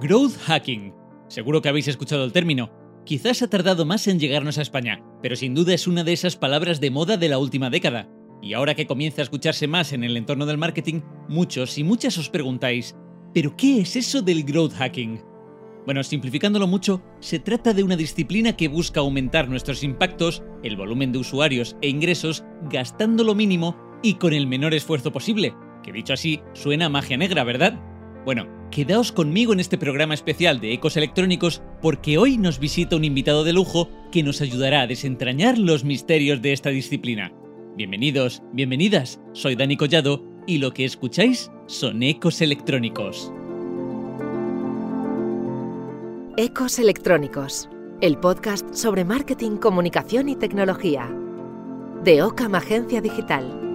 Growth hacking. Seguro que habéis escuchado el término. Quizás ha tardado más en llegarnos a España, pero sin duda es una de esas palabras de moda de la última década. Y ahora que comienza a escucharse más en el entorno del marketing, muchos y muchas os preguntáis, ¿pero qué es eso del growth hacking? Bueno, simplificándolo mucho, se trata de una disciplina que busca aumentar nuestros impactos, el volumen de usuarios e ingresos, gastando lo mínimo y con el menor esfuerzo posible, que dicho así suena magia negra, ¿verdad? Bueno, quedaos conmigo en este programa especial de Ecos Electrónicos porque hoy nos visita un invitado de lujo que nos ayudará a desentrañar los misterios de esta disciplina. Bienvenidos, bienvenidas, soy Dani Collado y lo que escucháis son Ecos Electrónicos. Ecos Electrónicos, el podcast sobre marketing, comunicación y tecnología. De Ocam Agencia Digital.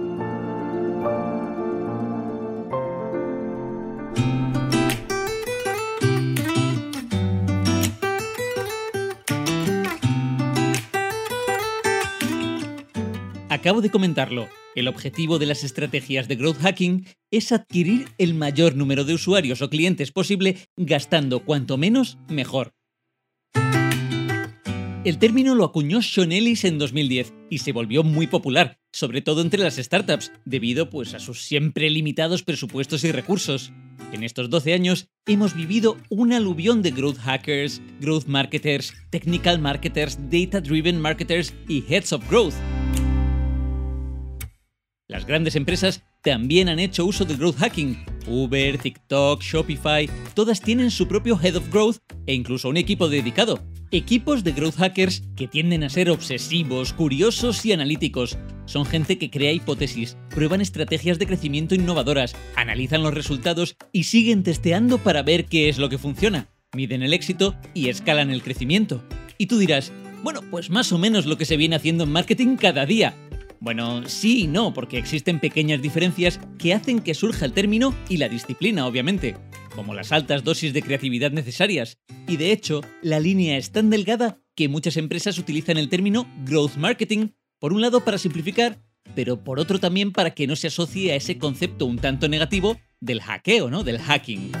Acabo de comentarlo. El objetivo de las estrategias de growth hacking es adquirir el mayor número de usuarios o clientes posible gastando cuanto menos mejor. El término lo acuñó Sean Ellis en 2010 y se volvió muy popular, sobre todo entre las startups, debido pues, a sus siempre limitados presupuestos y recursos. En estos 12 años hemos vivido un aluvión de growth hackers, growth marketers, technical marketers, data-driven marketers y heads of growth. Las grandes empresas también han hecho uso del growth hacking. Uber, TikTok, Shopify, todas tienen su propio Head of Growth e incluso un equipo dedicado. Equipos de growth hackers que tienden a ser obsesivos, curiosos y analíticos. Son gente que crea hipótesis, prueban estrategias de crecimiento innovadoras, analizan los resultados y siguen testeando para ver qué es lo que funciona. Miden el éxito y escalan el crecimiento. Y tú dirás, bueno, pues más o menos lo que se viene haciendo en marketing cada día. Bueno, sí y no, porque existen pequeñas diferencias que hacen que surja el término y la disciplina, obviamente, como las altas dosis de creatividad necesarias. Y de hecho, la línea es tan delgada que muchas empresas utilizan el término growth marketing, por un lado para simplificar, pero por otro también para que no se asocie a ese concepto un tanto negativo del hackeo, ¿no? Del hacking.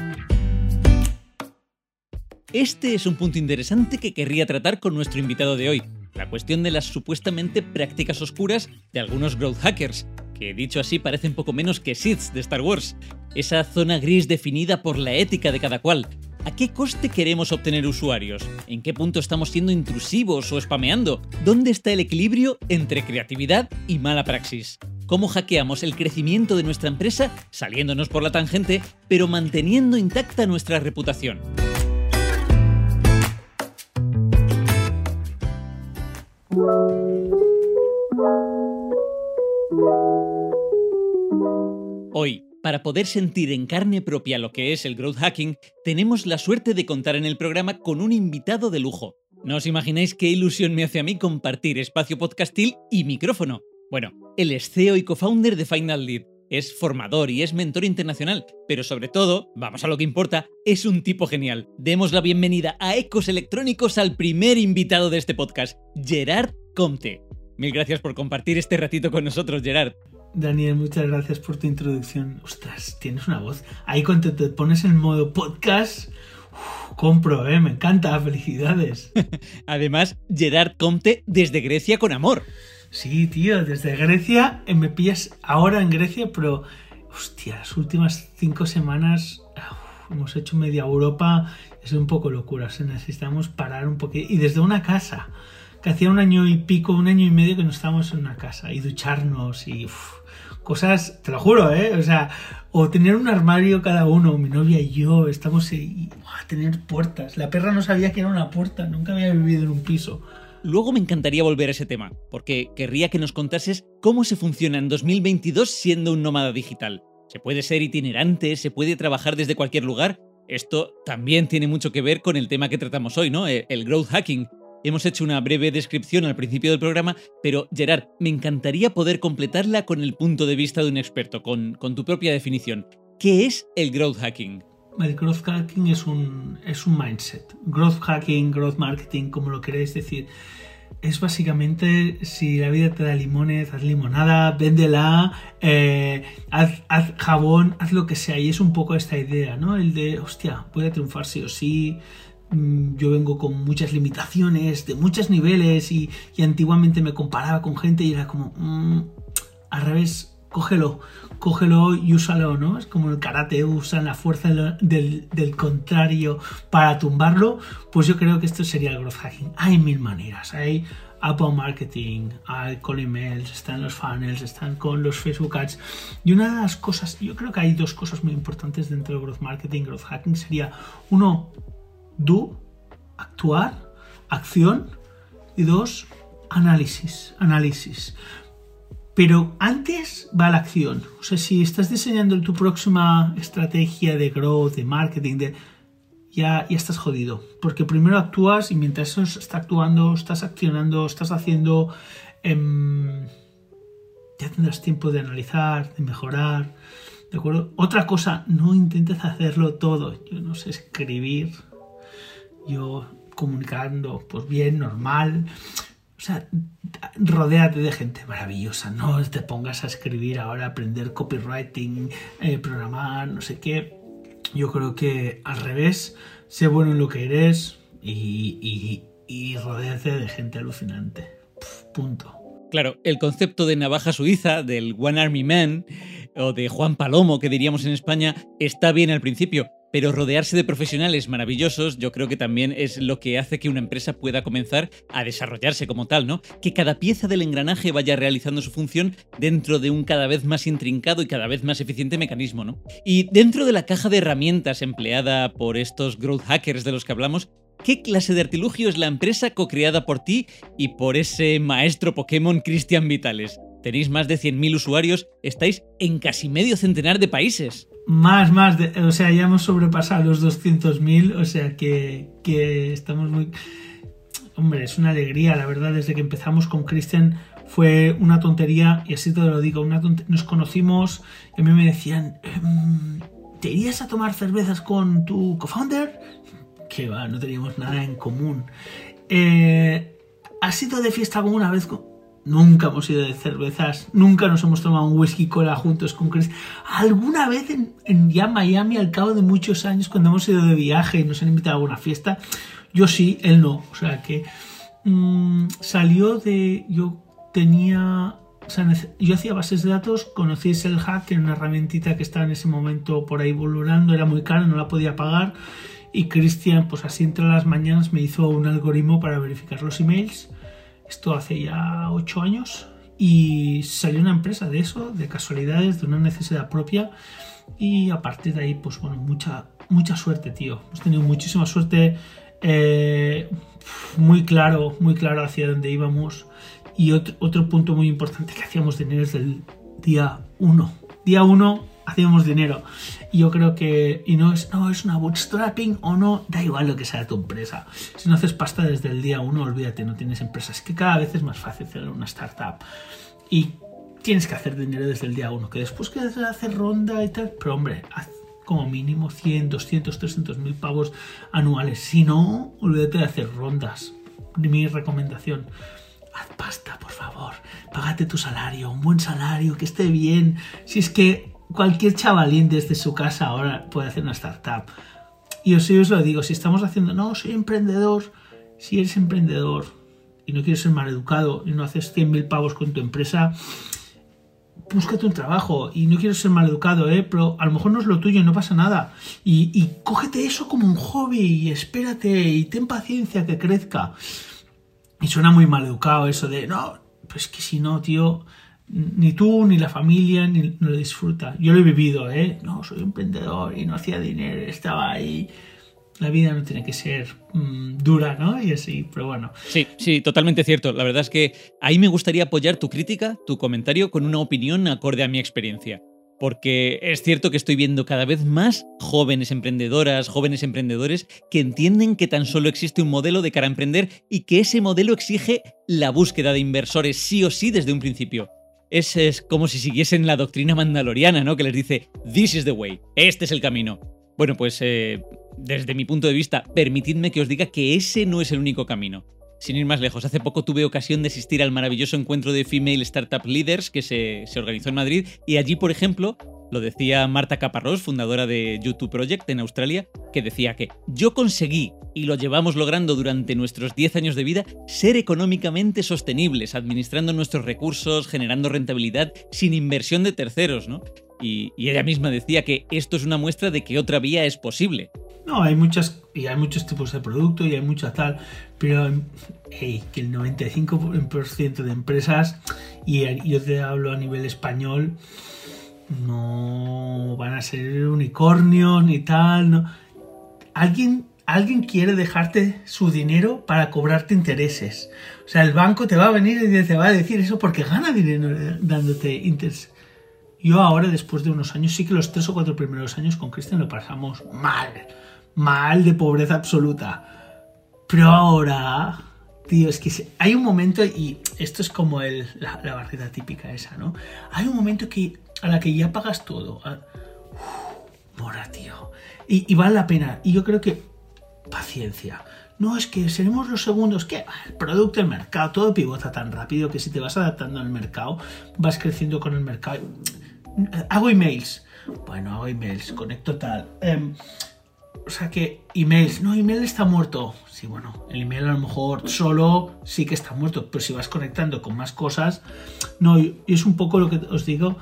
Este es un punto interesante que querría tratar con nuestro invitado de hoy, la cuestión de las supuestamente prácticas oscuras de algunos growth hackers, que dicho así parecen poco menos que Siths de Star Wars, esa zona gris definida por la ética de cada cual. ¿A qué coste queremos obtener usuarios? ¿En qué punto estamos siendo intrusivos o spameando? ¿Dónde está el equilibrio entre creatividad y mala praxis? ¿Cómo hackeamos el crecimiento de nuestra empresa saliéndonos por la tangente, pero manteniendo intacta nuestra reputación? Hoy, para poder sentir en carne propia lo que es el growth hacking, tenemos la suerte de contar en el programa con un invitado de lujo. No os imagináis qué ilusión me hace a mí compartir espacio podcastil y micrófono. Bueno, él es CEO y co-founder de Final Lead. Es formador y es mentor internacional, pero sobre todo, vamos a lo que importa, es un tipo genial. Demos la bienvenida a Ecos Electrónicos al primer invitado de este podcast, Gerard Comte. Mil gracias por compartir este ratito con nosotros, Gerard. Daniel, muchas gracias por tu introducción. Ostras, tienes una voz. Ahí cuando te pones en modo podcast, compro, ¿eh? Me encanta, felicidades. Además, Gerard Comte desde Grecia con amor. Sí, tío, desde Grecia, eh, me pillas ahora en Grecia, pero, hostia, las últimas cinco semanas hemos hecho media Europa, es un poco locura, o necesitamos parar un poquito. Y desde una casa, que hacía un año y pico, un año y medio que no estábamos en una casa, y ducharnos, y cosas, te lo juro, ¿eh? O sea, o tener un armario cada uno, mi novia y yo, estamos ahí, a tener puertas. La perra no sabía que era una puerta, nunca había vivido en un piso. Luego me encantaría volver a ese tema, porque querría que nos contases cómo se funciona en 2022 siendo un nómada digital. ¿Se puede ser itinerante? ¿Se puede trabajar desde cualquier lugar? Esto también tiene mucho que ver con el tema que tratamos hoy, ¿no? El growth hacking. Hemos hecho una breve descripción al principio del programa, pero Gerard, me encantaría poder completarla con el punto de vista de un experto, con, tu propia definición. ¿Qué es el growth hacking? El growth hacking es un, es un mindset. Growth hacking, growth marketing, como lo queréis decir. es básicamente si la vida te da limones, haz limonada, véndela, eh, haz, haz, jabón, haz lo que sea. Y es un poco esta idea, ¿no? El de, hostia, voy a triunfar sí o sí. Mm, yo vengo con muchas limitaciones, de muchos niveles, y, y antiguamente me comparaba con gente y era como, mmm, al revés, cógelo, cógelo y úsalo, ¿no? Es como el karate, usan la fuerza del, contrario para tumbarlo. Pues yo creo que esto sería el growth hacking. Hay mil maneras, hay Apple Marketing, hay con emails, están los funnels, están con los Facebook Ads. Y una de las cosas, yo creo que hay dos cosas muy importantes dentro del growth marketing, growth hacking, sería uno, do, actuar, acción, y dos, análisis, análisis. Pero antes va la acción. O sea, si estás diseñando tu próxima estrategia de growth, de marketing, ya, ya estás jodido. Porque primero actúas y mientras eso está actuando, estás accionando, estás haciendo... Eh, ya tendrás tiempo de analizar, de mejorar. ¿De acuerdo? Otra cosa, no intentes hacerlo todo. Yo no sé escribir. Yo comunicando, pues bien, normal. O sea, rodéate de gente maravillosa, no te pongas a escribir ahora, aprender copywriting, eh, programar, no sé qué. Yo creo que al revés, sé bueno en lo que eres y, y, rodéate de gente alucinante. Punto. Claro, el concepto de navaja suiza, del One Army Man, o de Juan Palomo, que diríamos en España, está bien al principio, pero rodearse de profesionales maravillosos yo creo que también es lo que hace que una empresa pueda comenzar a desarrollarse como tal, ¿no? Que cada pieza del engranaje vaya realizando su función dentro de un cada vez más intrincado y cada vez más eficiente mecanismo, ¿no? Y dentro de la caja de herramientas empleada por estos growth hackers de los que hablamos, ¿Qué clase de artilugio es la empresa co-creada por ti y por ese maestro Pokémon Cristian Vitales? Tenéis más de 100.000 usuarios, estáis en casi medio centenar de países. Más, más, o sea, ya hemos sobrepasado los 200.000, o sea que, que estamos muy... Hombre, es una alegría, la verdad, desde que empezamos con Christian fue una tontería, y así te lo digo, una nos conocimos y a mí me decían, ehm, ¿te irías a tomar cervezas con tu co-founder? Que va, no teníamos nada en común. Eh, ¿Has ido de fiesta alguna vez con, Nunca hemos ido de cervezas, nunca nos hemos tomado un whisky cola juntos con Chris. Alguna vez en, ya Miami, al cabo de muchos años, cuando hemos ido de viaje y nos han invitado a alguna fiesta, yo sí, él no. O sea que mmm, salió de. Yo tenía. Yo hacía bases de datos, conocí el hack, que era una herramientita que estaba en ese momento por ahí volando, era muy cara, no la podía pagar. Y Cristian, pues así entre las mañanas, me hizo un algoritmo para verificar los emails esto hace ya ocho años y salió una empresa de eso, de casualidades, de una necesidad propia y a partir de ahí, pues bueno, mucha, mucha suerte, tío. Hemos tenido muchísima suerte, eh, muy claro, muy claro hacia dónde íbamos y otro, otro punto muy importante que hacíamos dinero desde el día uno. Día uno hacíamos dinero. Y yo creo que, y no es, no, es una bootstrapping o no, da igual lo que sea tu empresa. Si no haces pasta desde el día uno, olvídate, no tienes empresa. Es que cada vez es más fácil hacer una startup. Y tienes que hacer dinero desde el día uno, que después quieres hacer ronda y tal, pero hombre, haz como mínimo 100, 200, 300 mil pavos anuales. Si no, olvídate de hacer rondas. Mi recomendación haz pasta, por favor. Págate tu salario, un buen salario, que esté bien. Si es que cualquier chavalín desde su casa ahora puede hacer una startup. Y os, os lo digo, si estamos haciendo, no, soy emprendedor, si eres emprendedor y no quieres ser mal educado y no haces 100.000 pavos con tu empresa, búscate un trabajo y no quiero ser mal educado, ¿eh? pero a lo mejor no es lo tuyo no pasa nada. Y, y cógete eso como un hobby y espérate y ten paciencia que crezca. Y suena muy mal educado eso de, no, pues que si no, tío, ni tú, ni la familia, ni no lo disfruta. Yo lo he vivido, ¿eh? No, soy emprendedor y no hacía dinero, estaba ahí. La vida no tiene que ser mmm, dura, ¿no? Y así, pero bueno. Sí, sí, totalmente cierto. La verdad es que ahí me gustaría apoyar tu crítica, tu comentario, con una opinión acorde a mi experiencia. Porque es cierto que estoy viendo cada vez más jóvenes emprendedoras, jóvenes emprendedores que entienden que tan solo existe un modelo de cara a emprender y que ese modelo exige la búsqueda de inversores sí o sí desde un principio es, como si siguiesen la doctrina mandaloriana, ¿no? Que les dice, this is the way, este es el camino. Bueno, pues eh, desde mi punto de vista, permitidme que os diga que ese no es el único camino. sin ir más lejos, hace poco tuve ocasión de asistir al maravilloso encuentro de Female Startup Leaders que se organizó en Madrid y allí, por ejemplo, lo decía Marta Caparrós, fundadora de YouTube Project en Australia, que decía que yo conseguí, y lo llevamos logrando durante nuestros 10 años de vida, ser económicamente sostenibles, administrando nuestros recursos, generando rentabilidad sin inversión de terceros, ¿no? Y, ella misma decía que esto es una muestra de que otra vía es posible. No, hay muchas y hay muchos tipos de producto y hay mucha tal, pero que el 95% de empresas, y yo te hablo a nivel español, no van a ser unicornios ni tal. No. Alguien, alguien quiere dejarte su dinero para cobrarte intereses. O sea, el banco te va a venir y te va a decir eso porque gana dinero dándote intereses. Yo ahora, después de unos años, sí que los tres o cuatro primeros años con Cristian lo pasamos mal. Mal de pobreza absoluta. Pero ahora, tío, es que hay un momento, y esto es como el, la, la típica esa, ¿no? Hay un momento que a la que ya pagas todo. mora, tío. Y, vale la pena. Y yo creo que paciencia. No, es que seremos los segundos que el producto, el mercado, todo pivota tan rápido que si te vas adaptando al mercado, vas creciendo con el mercado. Hago emails. Bueno, hago emails, conecto tal. Em, o sea que emails, no, email está muerto. Sí, bueno, el email a lo mejor solo sí que está muerto, pero si vas conectando con más cosas, no, y es un poco lo que os digo,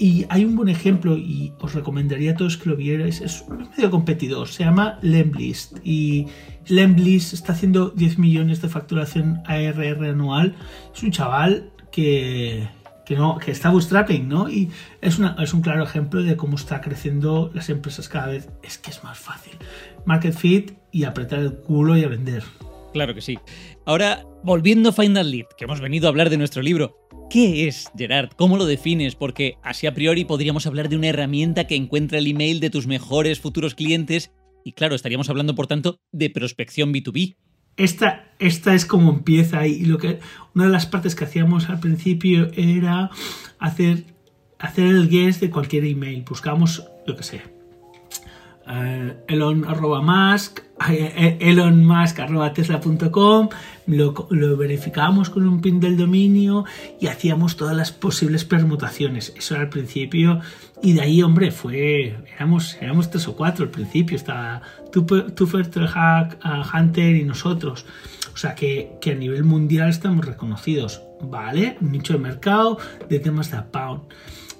y hay un buen ejemplo, y os recomendaría a todos que lo vierais, es un medio competidor, se llama Lemblist. Y Lemblist está haciendo 10 millones de facturación ARR anual. Es un chaval que, que, no, que está bootstrapping, ¿no? Y es, una, es un claro ejemplo de cómo está creciendo las empresas cada vez. Es que es más fácil. Market fit y apretar el culo y a vender. Claro que sí. Ahora, volviendo a Final Lead, que hemos venido a hablar de nuestro libro, ¿Qué es, Gerard? ¿Cómo lo defines? Porque así a priori podríamos hablar de una herramienta que encuentra el email de tus mejores futuros clientes y claro, estaríamos hablando por tanto de prospección B2B. Esta, esta es como empieza y lo que una de las partes que hacíamos al principio era hacer, hacer el guess de cualquier email. Buscamos, lo que sé, uh, Elon Musk, eh, Elon Musk tesla.com, lo, lo verificábamos con un pin del dominio y hacíamos todas las posibles permutaciones. Eso era al principio y de ahí, hombre, fue, éramos, tres o cuatro al principio, estaba Tuffer, Hack, Hunter y nosotros. O sea que, a nivel mundial estamos reconocidos, ¿vale? Nicho de mercado de temas de Pound.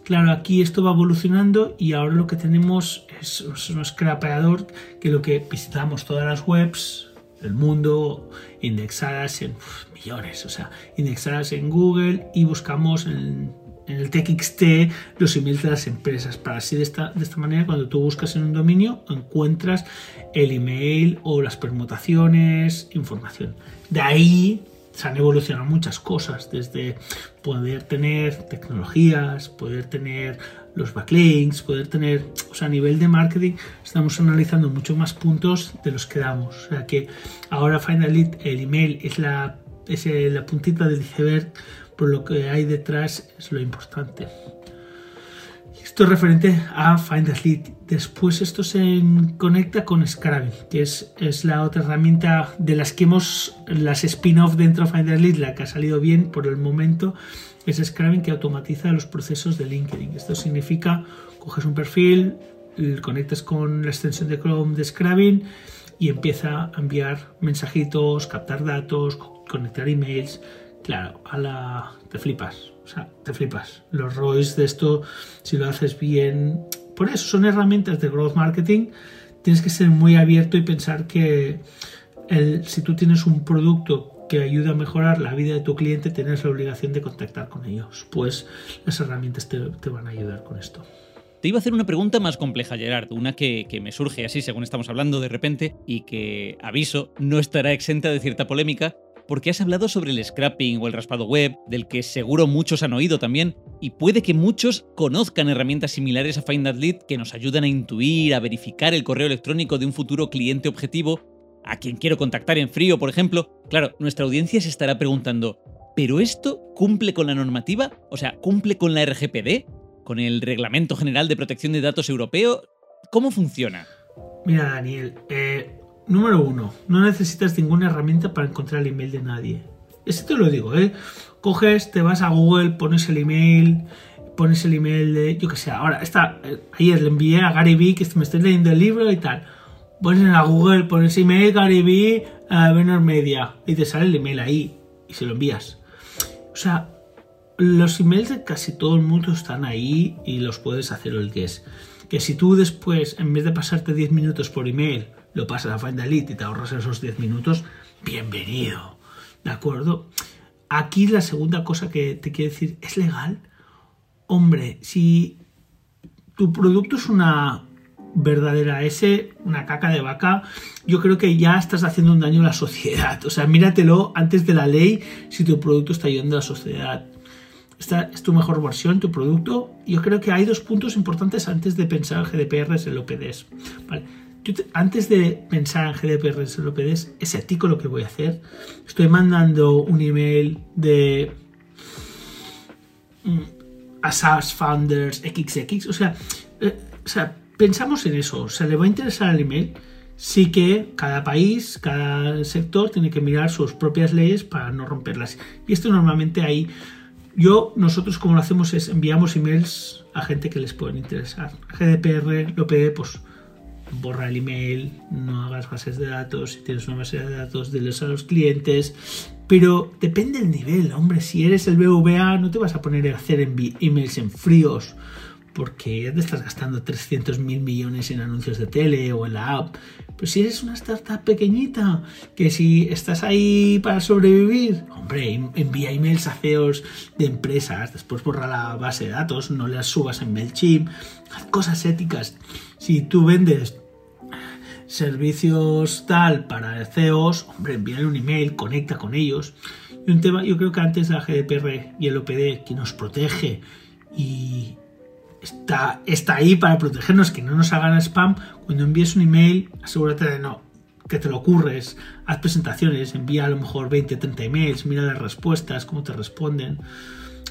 Claro, aquí esto va evolucionando y ahora lo que tenemos es, un scrapeador que lo que visitamos todas las webs del mundo indexadas en millones, o sea, indexadas en Google y buscamos en, el TXT los emails de las empresas para así de esta, de esta manera cuando tú buscas en un dominio encuentras el email o las permutaciones, información. De ahí se han evolucionado muchas cosas, desde poder tener tecnologías, poder tener los backlinks, poder tener, o sea, a nivel de marketing estamos analizando mucho más puntos de los que damos. O sea que ahora Finally el email es la, es la puntita del iceberg, por lo que hay detrás es lo importante. Esto es referente a Find. Después esto se conecta con Scrubbing, que es, es, la otra herramienta de las que hemos, las spin-off dentro de Find la que ha salido bien por el momento, es Scrubbing que automatiza los procesos de LinkedIn. Esto significa, coges un perfil, conectas con la extensión de Chrome de Scrubbing y empieza a enviar mensajitos, captar datos, conectar emails. Claro, a la... te flipas o sea, te flipas. Los ROIs de esto, si lo haces bien, por eso son herramientas de growth marketing. Tienes que ser muy abierto y pensar que si tú tienes un producto que ayuda a mejorar la vida de tu cliente, tienes la obligación de contactar con ellos. Pues las herramientas te, van a ayudar con esto. Te iba a hacer una pregunta más compleja, Gerard, una que, que, me surge así según estamos hablando de repente y que, aviso, no estará exenta de cierta polémica, porque has hablado sobre el scrapping o el raspado web, del que seguro muchos han oído también, y puede que muchos conozcan herramientas similares a Find That Lead que nos ayudan a intuir, a verificar el correo electrónico de un futuro cliente objetivo, a quien quiero contactar en frío, por ejemplo. Claro, nuestra audiencia se estará preguntando, ¿pero esto cumple con la normativa? O sea, ¿cumple con la RGPD? ¿Con el Reglamento General de Protección de Datos Europeo? ¿Cómo funciona? Mira, Daniel, eh, número uno, no necesitas ninguna herramienta para encontrar el email de nadie. Eso te lo digo, ¿eh? Coges, te vas a Google, pones el email, pones el email de, yo que sé, ahora, está, eh, ayer le envié a Gary Vee que me estoy leyendo el libro y tal. Pones en la Google, pones email Gary Vee a Venor Media y te sale el email ahí y se lo envías. O sea, los emails de casi todo el mundo están ahí y los puedes hacer el guess. Que si tú después, en vez de pasarte 10 minutos por email, lo pasas a Find Elite y te ahorras esos 10 minutos, bienvenido. ¿De acuerdo? Aquí la segunda cosa que te quiero decir, ¿es legal? Hombre, si tu producto es una verdadera S, una caca de vaca, yo creo que ya estás haciendo un daño a la sociedad. O sea, míratelo antes de la ley si tu producto está ayudando a la sociedad. Esta es tu mejor versión, tu producto. Yo creo que hay dos puntos importantes antes de pensar en GDPRs en OPDs. Vale. Antes de pensar en en OPDs, es ético lo que voy a hacer. Estoy mandando un email de mm, a SaaS Founders XX. O sea, eh, o sea, pensamos en eso. O sea, le va a interesar el email. Sí que cada país, cada sector tiene que mirar sus propias leyes para no romperlas. Y esto normalmente hay yo, nosotros como lo hacemos es enviamos emails a gente que les pueden interesar. GDPR lo pide, pues borra el email, no hagas bases de datos, si tienes una base de datos, diles a los clientes. Pero depende del nivel, hombre, si eres el BVA no te vas a poner a hacer emails en fríos porque te estás gastando 300 mil millones en anuncios de tele o en la app. Pero si eres una startup pequeñita, que si estás ahí para sobrevivir, hombre, envía emails a CEOs de empresas, después borra la base de datos, no las subas en MailChimp, haz cosas éticas. Si tú vendes servicios tal para CEOs, hombre, envíale un email, conecta con ellos. Y un tema, yo creo que antes la GDPR y el OPD, que nos protege y, está, está ahí para protegernos, que no nos hagan spam. Cuando envíes un email, asegúrate de no, que te lo ocurres, haz presentaciones, envía a lo mejor 20, 30 emails, mira las respuestas, cómo te responden.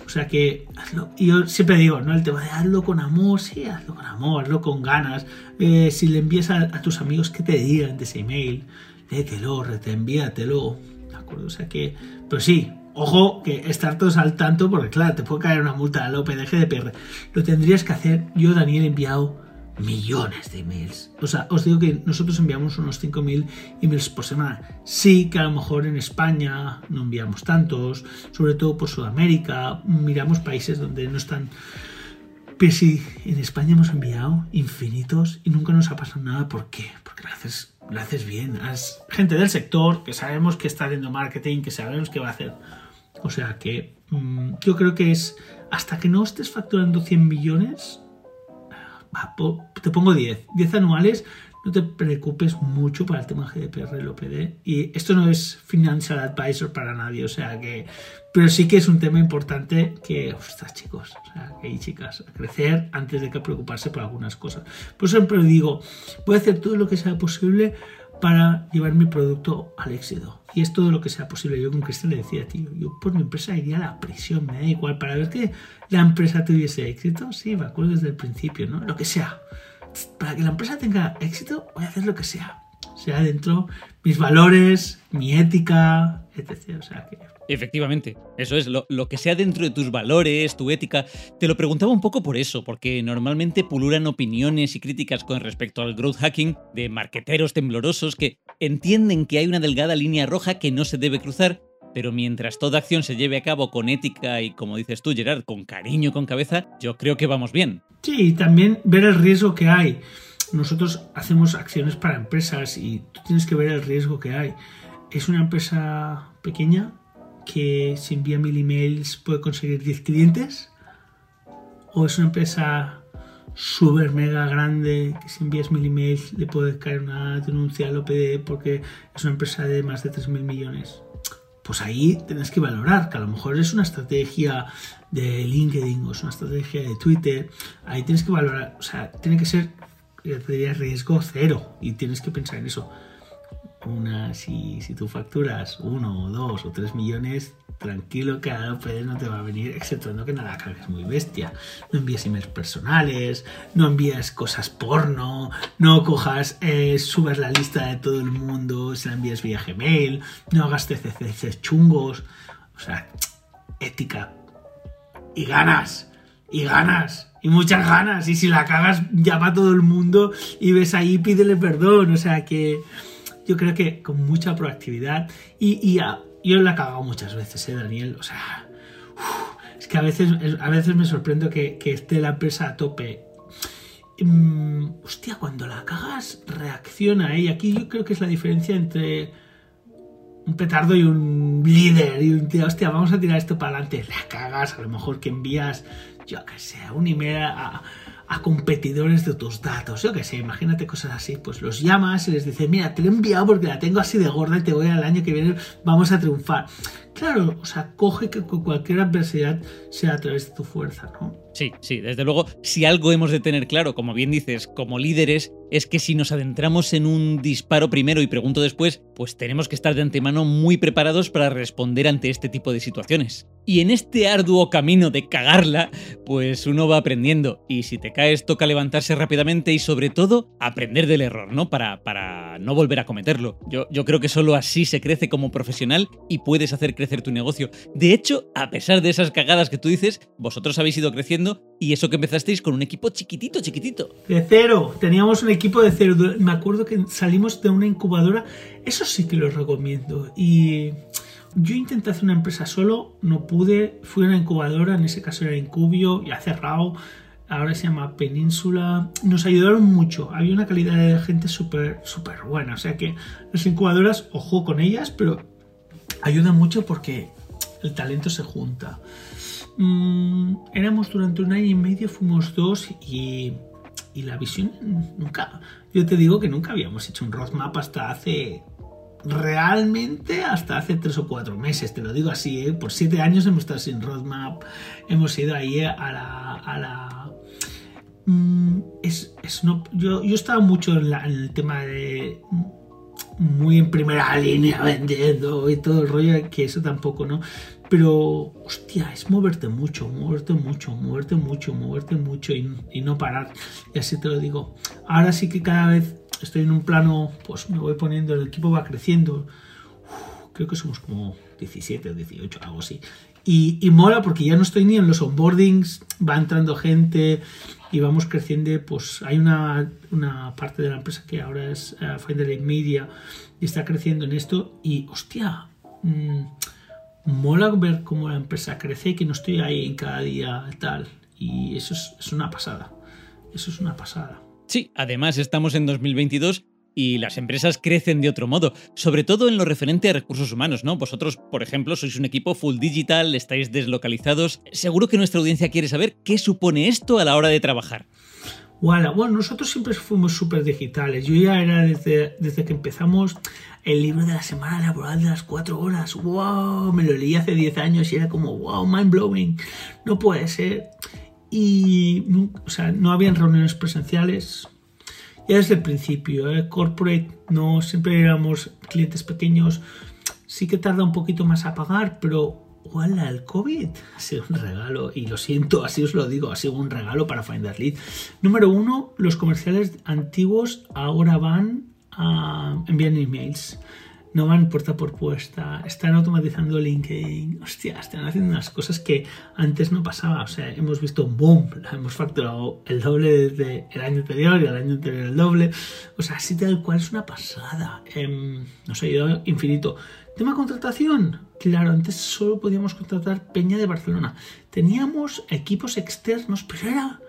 O sea que hazlo. Yo siempre digo, ¿no? El tema de hazlo con amor, sí, hazlo con amor, hazlo con ganas. Eh, si le envías a, tus amigos que te digan de ese email, léetelo, envíatelo. ¿De acuerdo? O sea que, pero sí, Ojo, que estar todos al tanto, porque claro, te puede caer una multa al OPDG de PR. Lo tendrías que hacer. Yo, Daniel, he enviado millones de emails. O sea, os digo que nosotros enviamos unos 5.000 emails por semana. Sí que a lo mejor en España no enviamos tantos, sobre todo por Sudamérica, miramos países donde no están... Pero sí, en España hemos enviado infinitos y nunca nos ha pasado nada. ¿Por qué? Porque lo haces, lo haces bien. Has gente del sector que sabemos que está haciendo marketing, que sabemos que va a hacer o sea que mm, yo creo que es hasta que no estés facturando 100 millones, te pongo 10, 10 anuales, no te preocupes mucho para el tema GDPR, OPD. Y esto no es financial advisor para nadie, o sea que, pero sí que es un tema importante que, ostras chicos, o sea, que hay chicas, a crecer antes de que preocuparse por algunas cosas. Por eso siempre digo, voy a hacer todo lo que sea posible para llevar mi producto al éxito. Y es todo lo que sea posible. Yo con Cristian le decía, tío, yo por mi empresa iría a la prisión, me da igual, para ver que la empresa tuviese éxito, sí, me acuerdo desde el principio, ¿no? Lo que sea. Para que la empresa tenga éxito, voy a hacer lo que sea. Sea dentro mis valores, mi ética, etc. O sea que Efectivamente, eso es, lo, que sea dentro de tus valores, tu ética. Te lo preguntaba un poco por eso, porque normalmente pululan opiniones y críticas con respecto al growth hacking de marqueteros temblorosos que entienden que hay una delgada línea roja que no se debe cruzar, pero mientras toda acción se lleve a cabo con ética y, como dices tú, Gerard, con cariño, con cabeza, yo creo que vamos bien. Sí, y también ver el riesgo que hay. Nosotros hacemos acciones para empresas y tú tienes que ver el riesgo que hay. Es una empresa pequeña, que si envía mil emails puede conseguir 10 clientes? ¿O es una empresa súper mega grande que si envías mil emails le puede caer una denuncia al OPD porque es una empresa de más de 3.000 millones? Pues ahí tienes que valorar que a lo mejor es una estrategia de LinkedIn o es una estrategia de Twitter. Ahí tienes que valorar, o sea, tiene que ser, ya te diría, riesgo cero y tienes que pensar en eso una, si, si tú facturas uno o dos o tres millones, tranquilo que a OPD no te va a venir, exceptuando que nada cagues muy bestia. No envíes emails personales, no envíes cosas porno, no cojas, eh, subas la lista de todo el mundo, se la envíes vía Gmail, no hagas TCCs chungos. O sea, ética. Y ganas, y ganas, y muchas ganas. Y si la cagas, llama a todo el mundo y ves ahí, pídele perdón. O sea que yo creo que con mucha proactividad y, y yo la he cagado muchas veces, ¿eh, Daniel? O sea, es que a veces, a veces me sorprendo que, esté la empresa a tope. Mm, hostia, cuando la cagas, reacciona, ¿eh? Y aquí yo creo que es la diferencia entre un petardo y un líder. Y un tío, hostia, vamos a tirar esto para adelante. La cagas, a lo mejor que envías, yo que sé, un email a, a competidores de tus datos. Yo que sé, imagínate cosas así. Pues los llamas y les dices, mira, te lo he enviado porque la tengo así de gorda y te voy al año que viene, vamos a triunfar. Claro, o sea, coge que cualquier adversidad sea a través de tu fuerza, ¿no? Sí, sí, desde luego, si algo hemos de tener claro, como bien dices, como líderes, es que si nos adentramos en un disparo primero y pregunto después, pues tenemos que estar de antemano muy preparados para responder ante este tipo de situaciones. Y en este arduo camino de cagarla, pues uno va aprendiendo. Y si te caes, toca levantarse rápidamente y sobre todo aprender del error, ¿no? Para, para no volver a cometerlo. Yo, yo creo que solo así se crece como profesional y puedes hacer crecer tu negocio. De hecho, a pesar de esas cagadas que tú dices, vosotros habéis ido creciendo y eso que empezasteis con un equipo chiquitito, chiquitito. De cero. Teníamos un equipo de cero. Me acuerdo que salimos de una incubadora. Eso sí que lo recomiendo. Y yo intenté hacer una empresa solo, no pude, fui a una incubadora, en ese caso era Incubio, y ha cerrado, ahora se llama Península, nos ayudaron mucho, había una calidad de gente súper, súper buena, o sea que las incubadoras, ojo con ellas, pero ayudan mucho porque el talento se junta. Mm, éramos durante un año y medio, fuimos dos y, y la visión nunca, yo te digo que nunca habíamos hecho un roadmap hasta hace realmente hasta hace tres o cuatro meses, te lo digo así, ¿eh? por siete años hemos estado sin roadmap, hemos ido ahí a la... A la mm, es, no, yo, yo estaba mucho en, el tema de muy en primera línea vendiendo y todo el rollo, que eso tampoco, ¿no? Pero, hostia, es moverte mucho, moverte mucho, moverte mucho, moverte mucho y, y no parar. Y así te lo digo. Ahora sí que cada vez estoy en un plano, pues me voy poniendo, el equipo va creciendo. creo que somos como 17 o 18, algo así. Y, y, mola porque ya no estoy ni en los onboardings, va entrando gente y vamos creciendo. Pues hay una, una parte de la empresa que ahora es uh, Finder Media y está creciendo en esto. Y hostia, mmm, mola ver cómo la empresa crece y que no estoy ahí en cada día tal. Y eso es, es una pasada. Eso es una pasada. Sí, además estamos en 2022 y las empresas crecen de otro modo, sobre todo en lo referente a recursos humanos, ¿no? Vosotros, por ejemplo, sois un equipo full digital, estáis deslocalizados. Seguro que nuestra audiencia quiere saber qué supone esto a la hora de trabajar. Bueno, nosotros siempre fuimos súper digitales. Yo ya era desde, desde que empezamos el libro de la semana laboral de las cuatro horas. ¡Wow! Me lo leí hace 10 años y era como, ¡wow! Mind blowing. No puede ser y o sea, no habían reuniones presenciales. Ya desde el principio, ¿eh? corporate, no siempre éramos clientes pequeños. Sí que tarda un poquito más a pagar, pero ¡Hola! El COVID ha sido un regalo, y lo siento, así os lo digo, ha sido un regalo para Finder Lead. Número uno, los comerciales antiguos ahora van a enviar emails no van puerta por puerta, están automatizando LinkedIn, hostia, están haciendo unas cosas que antes no pasaba, o sea, hemos visto un boom, hemos facturado el doble desde el año anterior y el año anterior el doble, o sea, así tal cual es una pasada, eh, nos ha ido infinito. Tema contratación, claro, antes solo podíamos contratar Peña de Barcelona, teníamos equipos externos, pero era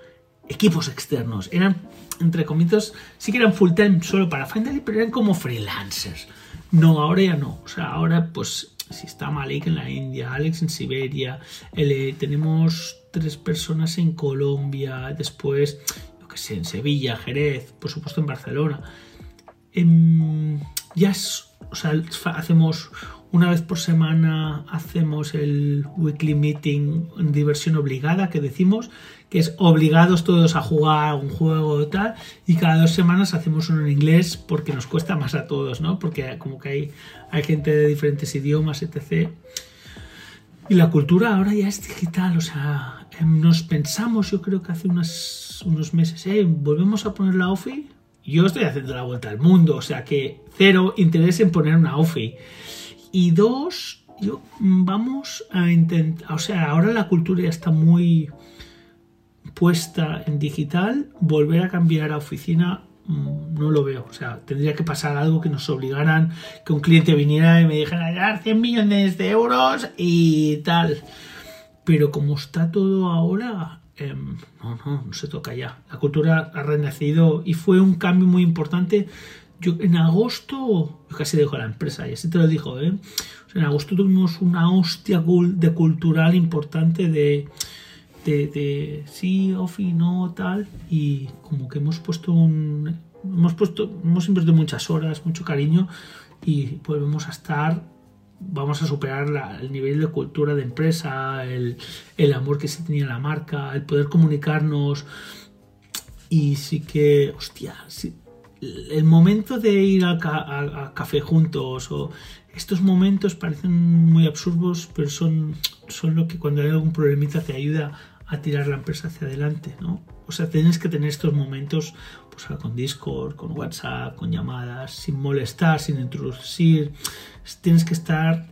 equipos externos, eran entre comillas, sí que eran full time solo para Finally, pero eran como freelancers. No, ahora ya no. O sea, ahora pues si está Malik en la India, Alex en Siberia, tenemos tres personas en Colombia, después, yo qué sé, en Sevilla, Jerez, por supuesto en Barcelona. Em, ya es, o sea, hacemos una vez por semana, hacemos el weekly meeting en diversión obligada que decimos, que es obligados todos a jugar un juego o tal, y cada dos semanas hacemos uno en inglés porque nos cuesta más a todos, ¿no? Porque como que hay, hay gente de diferentes idiomas, etc. Y la cultura ahora ya es digital, o sea, em, nos pensamos, yo creo que hace unos meses, ¿eh? ¿volvemos a poner la OFI? Yo estoy haciendo la vuelta al mundo, o sea que cero interés en poner una OFI. Y dos, yo, mm, vamos a intentar, o sea, ahora la cultura ya está muy puesta en digital, volver a cambiar a oficina mm, no lo veo. O sea, tendría que pasar algo que nos obligaran, que un cliente viniera y me dijera, dar 100 millones de euros y tal. Pero como está todo ahora, em, no, no, no se toca ya. La cultura ha renacido y fue un cambio muy importante. Yo en agosto, yo casi dejo la empresa y así te lo dijo, ¿eh? en agosto tuvimos una hostia de cultural importante de, de, sí, ofi, no, tal, y como que hemos puesto un... Hemos puesto, hemos invertido muchas horas, mucho cariño y volvemos a estar vamos a superar el nivel de cultura de empresa, el, el, amor que se tenía en la marca, el poder comunicarnos. Y sí que, hostia, el momento de ir a, a, café juntos o estos momentos parecen muy absurdos, pero son, son lo que cuando hay algún problemita te ayuda a tirar la empresa hacia adelante, ¿no? O sea, tienes que tener estos momentos pues, con Discord, con WhatsApp, con llamadas, sin molestar, sin introducir. Tienes que estar,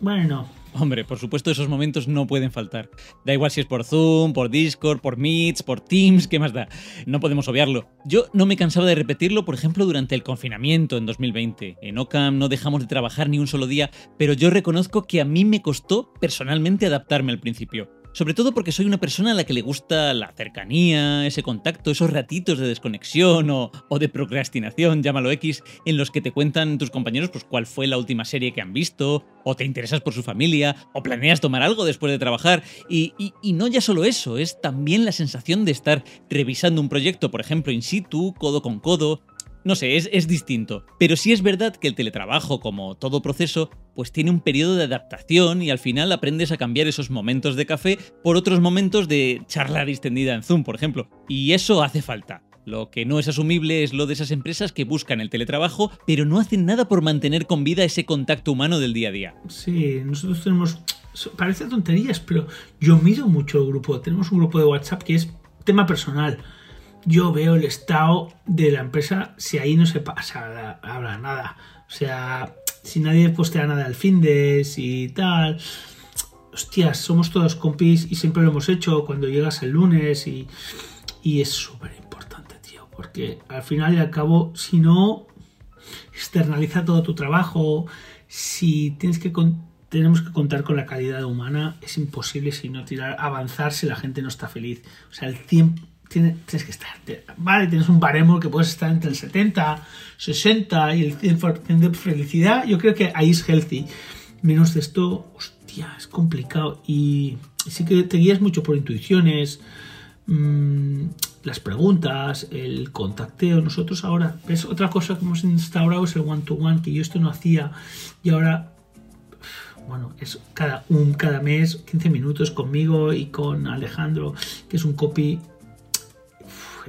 bueno, Hombre, por supuesto esos momentos no pueden faltar. Da igual si es por Zoom, por Discord, por Meets, por Teams, ¿qué más da? No podemos obviarlo. Yo no me cansaba de repetirlo, por ejemplo, durante el confinamiento en 2020. En Ocam no dejamos de trabajar ni un solo día, pero yo reconozco que a mí me costó personalmente adaptarme al principio. Sobre todo porque soy una persona a la que le gusta la cercanía, ese contacto, esos ratitos de desconexión o, de procrastinación, llámalo X, en los que te cuentan tus compañeros pues cuál fue la última serie que han visto, o te interesas por su familia, o planeas tomar algo después de trabajar. Y, y no ya solo eso, es también la sensación de estar revisando un proyecto, por ejemplo, in situ, codo con codo, no sé, es, distinto. Pero sí es verdad que el teletrabajo, como todo proceso, pues tiene un periodo de adaptación y al final aprendes a cambiar esos momentos de café por otros momentos de charla distendida en Zoom, por ejemplo. Y eso hace falta. Lo que no es asumible es lo de esas empresas que buscan el teletrabajo, pero no hacen nada por mantener con vida ese contacto humano del día a día. Sí, nosotros tenemos... Parece tonterías, pero yo miro mucho el grupo. Tenemos un grupo de WhatsApp que es tema personal yo veo el estado de la empresa si ahí no se pasa, habla nada. O sea, si nadie postea nada al fin de si tal. Hostias, somos todos compis y siempre lo hemos hecho cuando llegas el lunes y, y es súper importante, tío. Porque al final y al cabo, si no externaliza todo tu trabajo, si tienes que tenemos que contar con la calidad humana, es imposible si no tirar, avanzar si la gente no está feliz. O sea, el tiempo tienes, que estar, vale, tienes un baremo que puedes estar entre el 70, 60 y el 100% de felicidad, yo creo que ahí es healthy. Menos de esto, hostia, es complicado y sí que te guías mucho por intuiciones, mmm, las preguntas, el contacteo. Nosotros ahora, es otra cosa que hemos instaurado es el one-to-one, -one, que yo esto no hacía y ahora bueno, es cada, un, cada mes 15 minutos conmigo y con Alejandro, que es un copy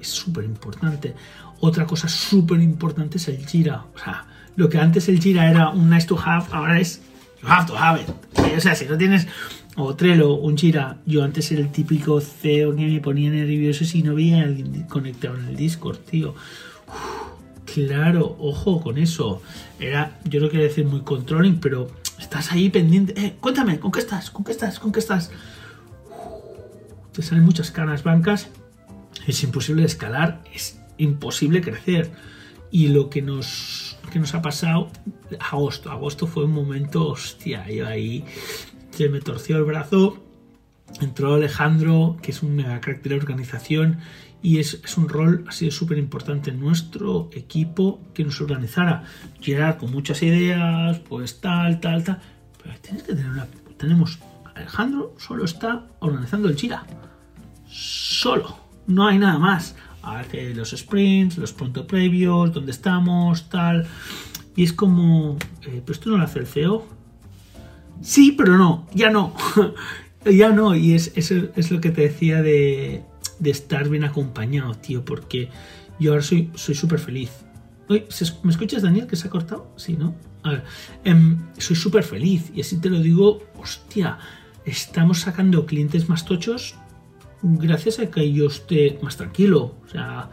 es súper importante. Otra cosa súper importante es el Jira. O sea, lo que antes el Jira era un nice to have, ahora es you have to have it. O sea, si no tienes o un Jira, yo antes era el típico CEO que me ponía nervioso si no veía a alguien conectado en el Discord, tío. claro, ojo con eso. Era, yo no quiero decir muy controlling, pero estás ahí pendiente. Eh, cuéntame, ¿con qué estás? ¿Con qué estás? ¿Con qué estás? te salen muchas caras blancas es imposible escalar, es imposible crecer. Y lo que nos, que nos ha pasado, agosto, agosto fue un momento, hostia, yo ahí se me torció el brazo, entró Alejandro, que es un mega crack de la organización, y es, un rol, ha sido súper importante en nuestro equipo que nos organizara. Llegar con muchas ideas, pues tal, tal, tal. Pero tienes que tener una. Tenemos. Alejandro solo está organizando el Chira. Solo no hay nada más. Hace los sprints, los pronto previos, dónde estamos, tal. Y es como, eh, ¿pero esto no lo hace el CEO? Sí, pero no, ya no. ya no. Y es, es, es, lo que te decía de de estar bien acompañado, tío, porque yo ahora soy súper feliz. ¿Me escuchas, Daniel, que se ha cortado? Sí, ¿no? A ver, em, soy súper feliz y así te lo digo, hostia, estamos sacando clientes más tochos gracias a que yo esté más tranquilo. O sea,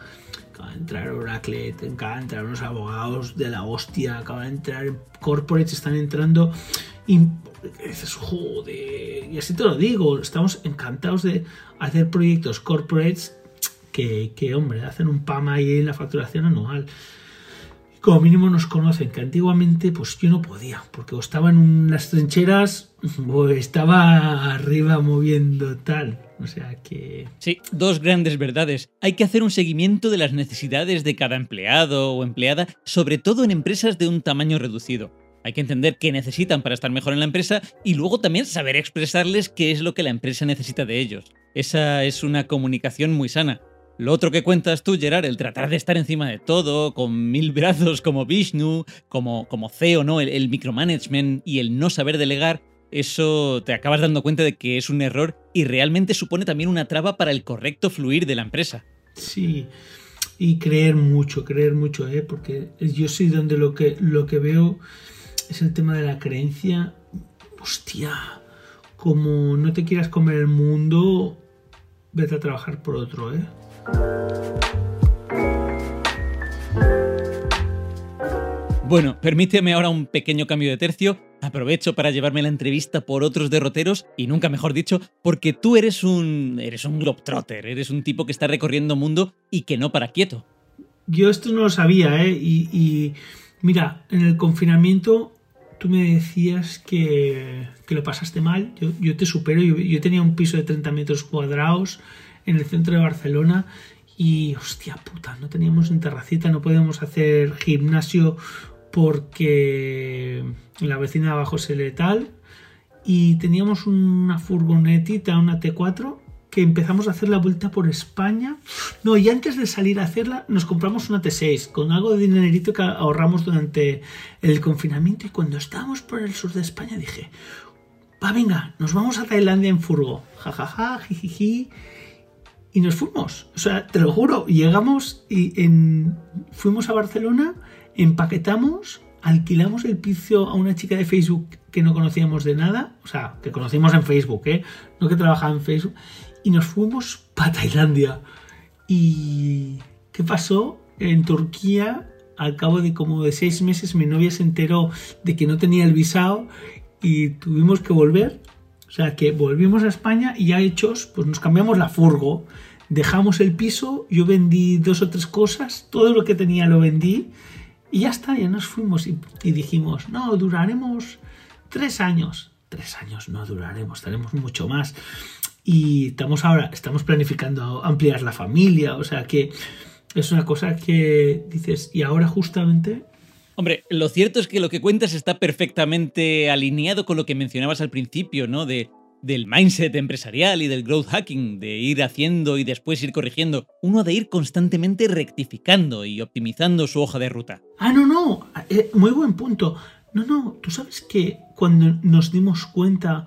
acaba de entrar Oracle, acaba de entrar unos abogados de la hostia, acaba de entrar corporates, están entrando y dices, joder, y así te lo digo, estamos encantados de hacer proyectos corporates que, hombre, hacen un PAM ahí en la facturación anual como mínimo nos conocen, que antiguamente pues yo no podía, porque o estaba en las trincheras o estaba arriba moviendo tal. O sea que... Sí, dos grandes verdades. Hay que hacer un seguimiento de las necesidades de cada empleado o empleada, sobre todo en empresas de un tamaño reducido. Hay que entender qué necesitan para estar mejor en la empresa y luego también saber expresarles qué es lo que la empresa necesita de ellos. Esa es una comunicación muy sana. Lo otro que cuentas tú, Gerard, el tratar de estar encima de todo, con mil brazos como Vishnu, como, como CEO, ¿no? El, el, micromanagement y el no saber delegar, eso te acabas dando cuenta de que es un error y realmente supone también una traba para el correcto fluir de la empresa. Sí, y creer mucho, creer mucho, ¿eh? Porque yo soy donde lo que, lo que veo es el tema de la creencia. Hostia, como no te quieras comer el mundo, vete a trabajar por otro, ¿eh? Bueno, permíteme ahora un pequeño cambio de tercio. Aprovecho para llevarme la entrevista por otros derroteros y nunca mejor dicho, porque tú eres un eres un globetrotter, eres un tipo que está recorriendo mundo y que no para quieto. Yo esto no lo sabía, ¿eh? Y, mira, en el confinamiento tú me decías que, que lo pasaste mal. Yo, te supero. Yo, yo, tenía un piso de 30 metros cuadrados en el centro de Barcelona y hostia puta, no teníamos en terracita, no podíamos hacer gimnasio porque la vecina de abajo se le tal y teníamos una furgonetita, una T4 que empezamos a hacer la vuelta por España. No, y antes de salir a hacerla nos compramos una T6 con algo de dinerito que ahorramos durante el confinamiento y cuando estábamos por el sur de España dije, va venga, nos vamos a Tailandia en furgo, jajaja, jijiji y nos fuimos. O sea, te lo juro, llegamos y en, fuimos a Barcelona, empaquetamos, alquilamos el piso a una chica de Facebook que no conocíamos de nada, o sea, que conocimos en Facebook, ¿eh? no que trabajaba en Facebook, y nos fuimos para Tailandia. ¿Y qué pasó? En Turquía, al cabo de como de seis meses, mi novia se enteró de que no tenía el visado y tuvimos que volver o sea que volvimos a España y ya hechos, pues nos cambiamos la furgo, dejamos el piso, yo vendí dos o tres cosas, todo lo que tenía lo vendí y ya está, ya nos fuimos y, dijimos, no, duraremos tres años. Tres años no duraremos, estaremos mucho más. Y estamos ahora, estamos planificando ampliar la familia, o sea que es una cosa que dices, y ahora justamente Hombre, lo cierto es que lo que cuentas está perfectamente alineado con lo que mencionabas al principio, ¿no? De, del mindset empresarial y del growth hacking, de ir haciendo y después ir corrigiendo. Uno de ir constantemente rectificando y optimizando su hoja de ruta. Ah, no, no, eh, muy buen punto. No, no, tú sabes que cuando nos dimos cuenta,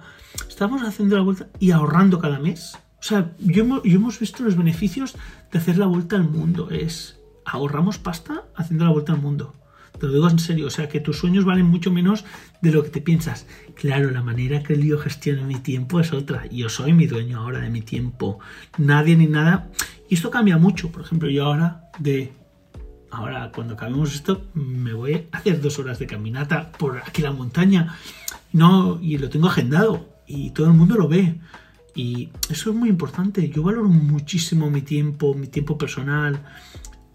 estábamos haciendo la vuelta y ahorrando cada mes. O sea, yo hemos visto los beneficios de hacer la vuelta al mundo. Es ahorramos pasta haciendo la vuelta al mundo. Te lo digo en serio, o sea, que tus sueños valen mucho menos de lo que te piensas. Claro, la manera que yo gestiono mi tiempo es otra. Yo soy mi dueño ahora de mi tiempo. Nadie ni nada. Y esto cambia mucho. Por ejemplo, yo ahora de... Ahora, cuando acabemos esto, me voy a hacer dos horas de caminata por aquí la montaña. No, y lo tengo agendado. Y todo el mundo lo ve. Y eso es muy importante. Yo valoro muchísimo mi tiempo, mi tiempo personal.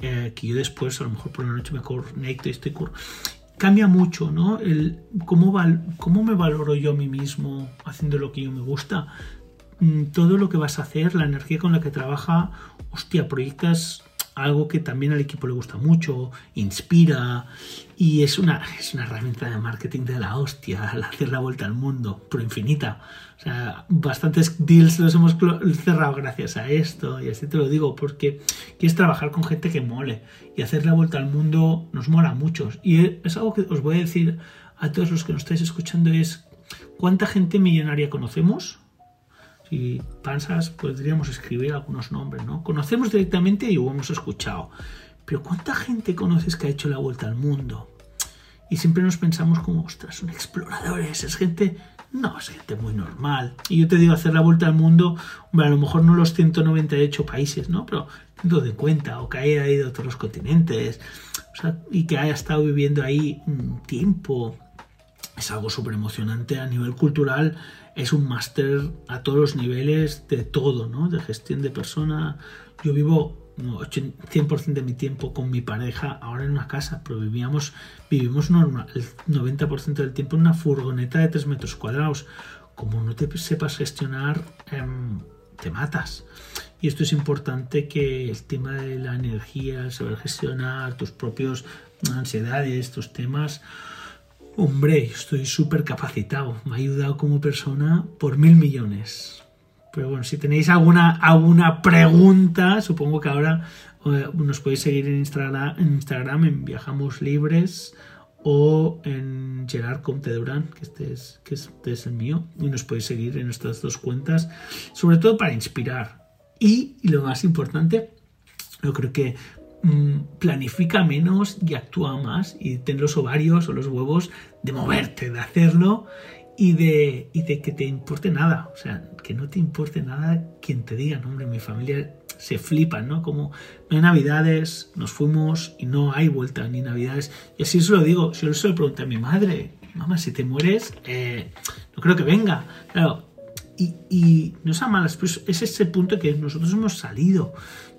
Eh, que yo después a lo mejor por la noche me conecto y estoy cambia mucho, ¿no? El cómo, cómo me valoro yo a mí mismo haciendo lo que yo me gusta. Mm, todo lo que vas a hacer, la energía con la que trabaja, hostia, proyectas algo que también al equipo le gusta mucho, inspira y es una, es una herramienta de marketing de la hostia al hacer la vuelta al mundo, pero infinita. O sea, bastantes deals los hemos cerrado gracias a esto y así te lo digo porque quieres trabajar con gente que mole y hacer la vuelta al mundo nos mola a muchos. Y es algo que os voy a decir a todos los que nos estáis escuchando es ¿cuánta gente millonaria conocemos? Si pensas, podríamos escribir algunos nombres, ¿no? Conocemos directamente y lo hemos escuchado. Pero ¿cuánta gente conoces que ha hecho la vuelta al mundo? Y siempre nos pensamos como, ostras, son exploradores, es gente... No, es gente muy normal. Y yo te digo, hacer la vuelta al mundo, hombre, a lo mejor no los 198 países, ¿no? Pero de cuenta, o que haya ido a otros continentes, o sea, y que haya estado viviendo ahí un tiempo. Es algo súper emocionante a nivel cultural, es un máster a todos los niveles de todo, ¿no? De gestión de persona. Yo vivo 100% de mi tiempo con mi pareja ahora en una casa, pero vivíamos, vivimos normal, el 90% del tiempo en una furgoneta de 3 metros cuadrados. Como no te sepas gestionar, em, te matas. Y esto es importante que el tema de la energía, saber gestionar tus propios ansiedades, estos temas, hombre, estoy súper capacitado. Me ha ayudado como persona por mil millones. Pero bueno, si tenéis alguna, alguna pregunta, supongo que ahora eh, nos podéis seguir en Instagram, en, Viajamos Libres o en Gerard Comte Durán, que este es, que este es el mío, y nos podéis seguir en estas dos cuentas, sobre todo para inspirar. Y, lo más importante, yo creo que planifica menos y actúa más y ten los ovarios o los huevos de moverte, de hacerlo y de, y de que te importe nada. O sea, que no te importe nada quien te diga, no, hombre, mi familia se flipa, ¿no? Como no hay navidades, nos fuimos y no hay vuelta ni navidades. Y así se lo digo, yo se lo pregunté a mi madre, mamá, si te mueres, eh, no creo que venga. Claro, y, no es a malas, pero es ese punto que nosotros hemos salido.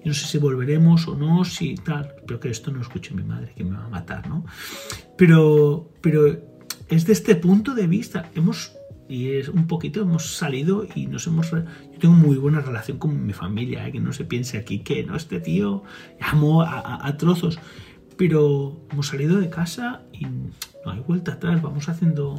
No sé si volveremos o no, si tal, pero que esto no escuche mi madre, que me va a matar, ¿no? Pero, pero es de este punto de vista. Hemos, y es un poquito, hemos salido y nos hemos... Yo tengo muy buena relación con mi familia, ¿eh? que no se piense aquí que no, este tío amo a, trozos. Pero hemos salido de casa y no hay vuelta atrás, vamos haciendo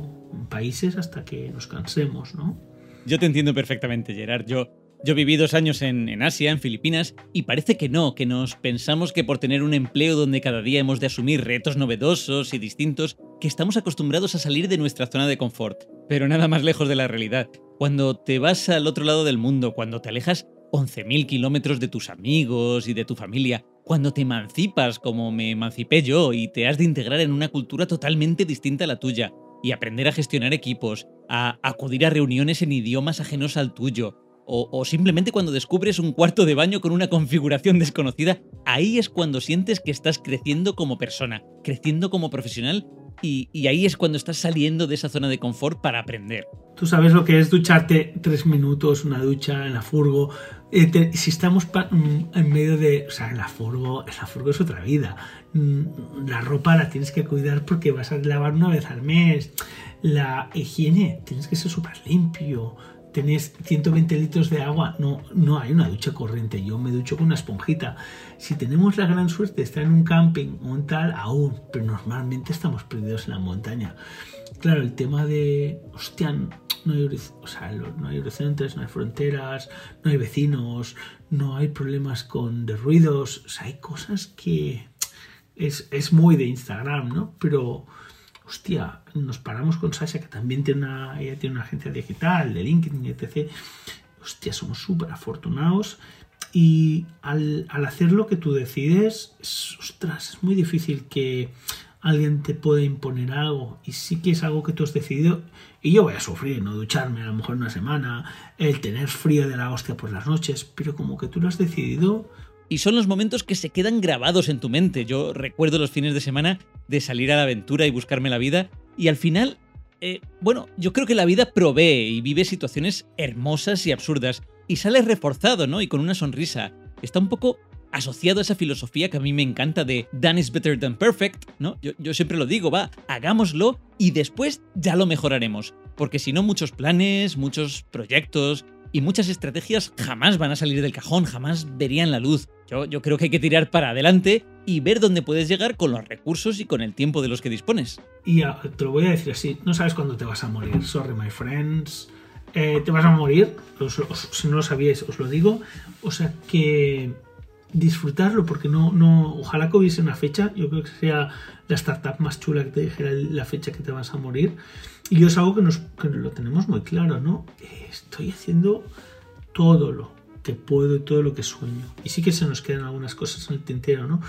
países hasta que nos cansemos, ¿no? Yo te entiendo perfectamente, Gerard. Yo yo viví dos años en, Asia, en Filipinas, y parece que no, que nos pensamos que por tener un empleo donde cada día hemos de asumir retos novedosos y distintos, que estamos acostumbrados a salir de nuestra zona de confort. Pero nada más lejos de la realidad. Cuando te vas al otro lado del mundo, cuando te alejas 11.000 kilómetros de tus amigos y de tu familia, cuando te emancipas como me emancipé yo y te has de integrar en una cultura totalmente distinta a la tuya, y aprender a gestionar equipos, a acudir a reuniones en idiomas ajenos al tuyo, o, simplemente cuando descubres un cuarto de baño con una configuración desconocida, ahí es cuando sientes que estás creciendo como persona, creciendo como profesional y, ahí es cuando estás saliendo de esa zona de confort para aprender. Tú sabes lo que es ducharte tres minutos, una ducha en la furgo. Eh, si estamos mm, en medio de. O sea, en la furgo, en la furgo es otra vida. Mm, la ropa la tienes que cuidar porque vas a lavar una vez al mes. La higiene, tienes que ser súper limpio tenés 120 litros de agua, no, no hay una ducha corriente, yo me ducho con una esponjita. Si tenemos la gran suerte de estar en un camping o en tal, aún, pero normalmente estamos perdidos en la montaña. Claro, el tema de, hostia, no hay, no hay horizontes, no hay fronteras, no hay vecinos, no hay problemas con de ruidos, o hay cosas que es, es muy de Instagram, ¿no? Pero hostia, nos paramos con Sasha, que también tiene una, ella tiene una agencia digital, de LinkedIn, etc. Hostia, somos súper afortunados. Y al, hacer lo que tú decides, es, ostras, es muy difícil que alguien te pueda imponer algo. Y sí que es algo que tú has decidido. Y yo voy a sufrir, no ducharme a lo mejor una semana, el tener frío de la hostia por las noches, pero como que tú lo has decidido, y son los momentos que se quedan grabados en tu mente. Yo recuerdo los fines de semana de salir a la aventura y buscarme la vida y al final, eh, bueno, yo creo que la vida provee y vive situaciones hermosas y absurdas y sales reforzado, ¿no? Y con una sonrisa. Está un poco asociado a esa filosofía que a mí me encanta de done is better than perfect, ¿no? Yo, yo, siempre lo digo, va, hagámoslo y después ya lo mejoraremos. Porque si no, muchos planes, muchos proyectos, y muchas estrategias jamás van a salir del cajón, jamás verían la luz. Yo, yo, creo que hay que tirar para adelante y ver dónde puedes llegar con los recursos y con el tiempo de los que dispones. Y te lo voy a decir así, no sabes cuándo te vas a morir, sorry my friends. Eh, te vas a morir, si no lo sabíais os lo digo, o sea que disfrutarlo porque no, no, ojalá que hubiese una fecha, yo creo que sea la startup más chula que te dijera la fecha que te vas a morir y es algo que, nos, que lo tenemos muy claro, ¿no? Estoy haciendo todo lo que puedo y todo lo que sueño. Y sí que se nos quedan algunas cosas en el tintero, ¿no?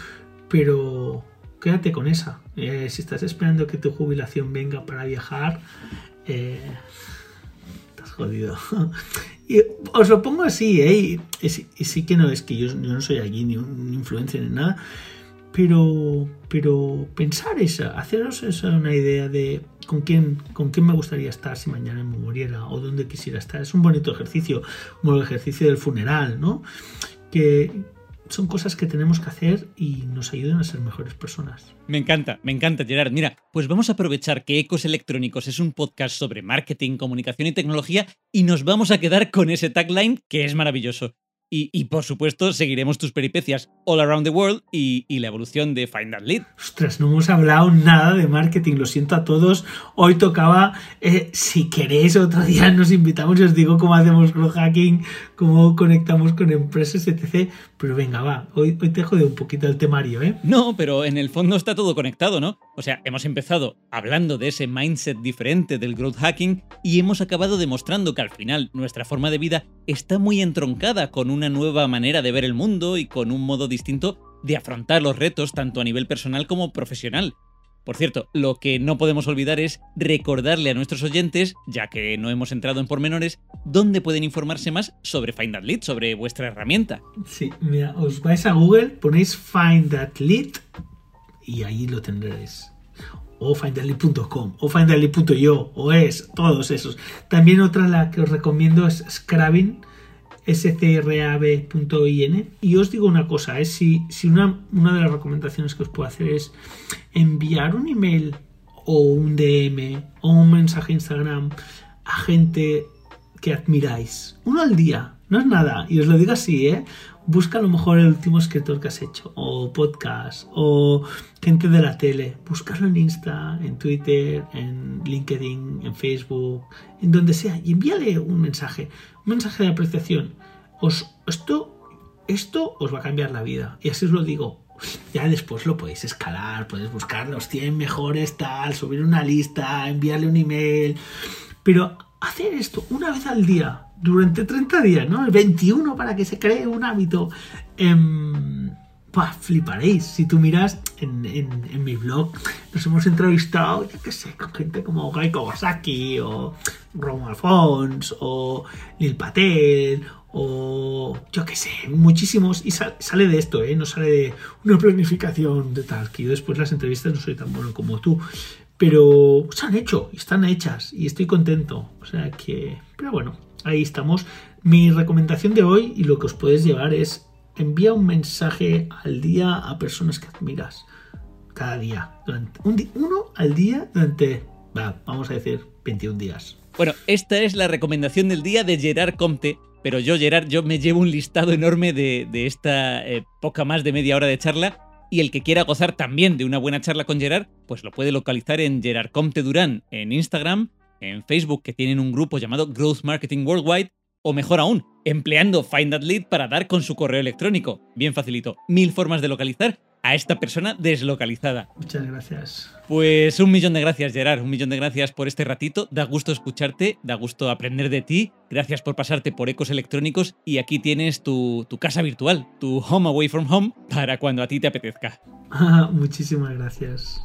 Pero quédate con esa. Eh, si estás esperando que tu jubilación venga para viajar, eh, estás jodido. y os lo pongo así, ¿eh? Y, sí que no es que yo, no soy allí ni un influencer ni nada, pero, pero pensar esa, haceros esa una idea de con quién, con quién me gustaría estar si mañana me muriera o dónde quisiera estar. Es un bonito ejercicio, como el ejercicio del funeral, ¿no? Que, son cosas que tenemos que hacer y nos ayudan a ser mejores personas. Me encanta, me encanta, Gerard. Mira, pues vamos a aprovechar que Ecos Electrónicos es un podcast sobre marketing, comunicación y tecnología y nos vamos a quedar con ese tagline que es maravilloso. Y, por supuesto, seguiremos tus peripecias all around the world y, la evolución de Find That Lead. Ostras, no hemos hablado nada de marketing, lo siento a todos. Hoy tocaba, eh, si queréis, otro día nos invitamos y os digo cómo hacemos growth hacking, cómo conectamos con empresas, etc. Pero venga, va, hoy, hoy te jode un poquito el temario, ¿eh? No, pero en el fondo está todo conectado, ¿no? O sea, hemos empezado hablando de ese mindset diferente del growth hacking y hemos acabado demostrando que al final nuestra forma de vida está muy entroncada con un una nueva manera de ver el mundo y con un modo distinto de afrontar los retos tanto a nivel personal como profesional. Por cierto, lo que no podemos olvidar es recordarle a nuestros oyentes, ya que no hemos entrado en pormenores, dónde pueden informarse más sobre Find That Lead, sobre vuestra herramienta. Sí, mira, os vais a Google, ponéis Find That Lead y ahí lo tendréis. O findthatlead.com, o findthatlead.io, o es, todos esos. También otra la que os recomiendo es Scrabbing scrab.in. Y os digo una cosa, es si, si una, una de las recomendaciones que os puedo hacer es enviar un email o un DM o un mensaje Instagram a gente que admiráis. Uno al día, no es nada. Y os lo digo así, ¿eh? Busca a lo mejor el último escritor que has hecho, o podcast, o gente de la tele. Búscalo en Insta, en Twitter, en LinkedIn, en Facebook, en donde sea, y envíale un mensaje, un mensaje de apreciación. Os, esto, esto os va a cambiar la vida. Y así os lo digo. Ya después lo podéis escalar, podéis buscar los 100 mejores, tal, subir una lista, enviarle un email. Pero hacer esto una vez al día, durante 30 días, ¿no? El 21 para que se cree un hábito. Eh, fliparéis. Si tú miras en, en, mi blog, nos hemos entrevistado, yo qué sé, con gente como Guy Kawasaki, o Romo Alfons, o Lil Patel, o yo qué sé, muchísimos. Y sale de esto, ¿eh? No sale de una planificación de tal, que yo después las entrevistas no soy tan bueno como tú. Pero se han hecho, están hechas, y estoy contento. O sea que, pero bueno, ahí estamos. Mi recomendación de hoy y lo que os puedes llevar es envía un mensaje al día a personas que admiras. Cada día. Durante uno al día durante, vamos a decir, 21 días. Bueno, esta es la recomendación del día de Gerard Comte. Pero yo, Gerard, yo me llevo un listado enorme de, esta eh, poca más de media hora de charla. Y el que quiera gozar también de una buena charla con Gerard, pues lo puede localizar en Gerard Comte Durán en Instagram, en Facebook, que tienen un grupo llamado Growth Marketing Worldwide, o mejor aún, empleando Find That Lead para dar con su correo electrónico. Bien facilito. Mil formas de localizar a esta persona deslocalizada. Muchas gracias. Pues un millón de gracias, Gerard. Un millón de gracias por este ratito. Da gusto escucharte, da gusto aprender de ti. Gracias por pasarte por ecos electrónicos y aquí tienes tu, tu casa virtual, tu home away from home, para cuando a ti te apetezca. muchísimas gracias.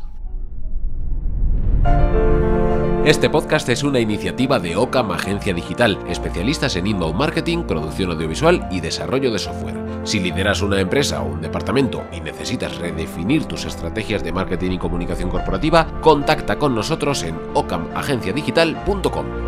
Este podcast es una iniciativa de Ocam Agencia Digital, especialistas en inbound marketing, producción audiovisual y desarrollo de software. Si lideras una empresa o un departamento y necesitas redefinir tus estrategias de marketing y comunicación corporativa, contacta con nosotros en ocamagenciadigital.com.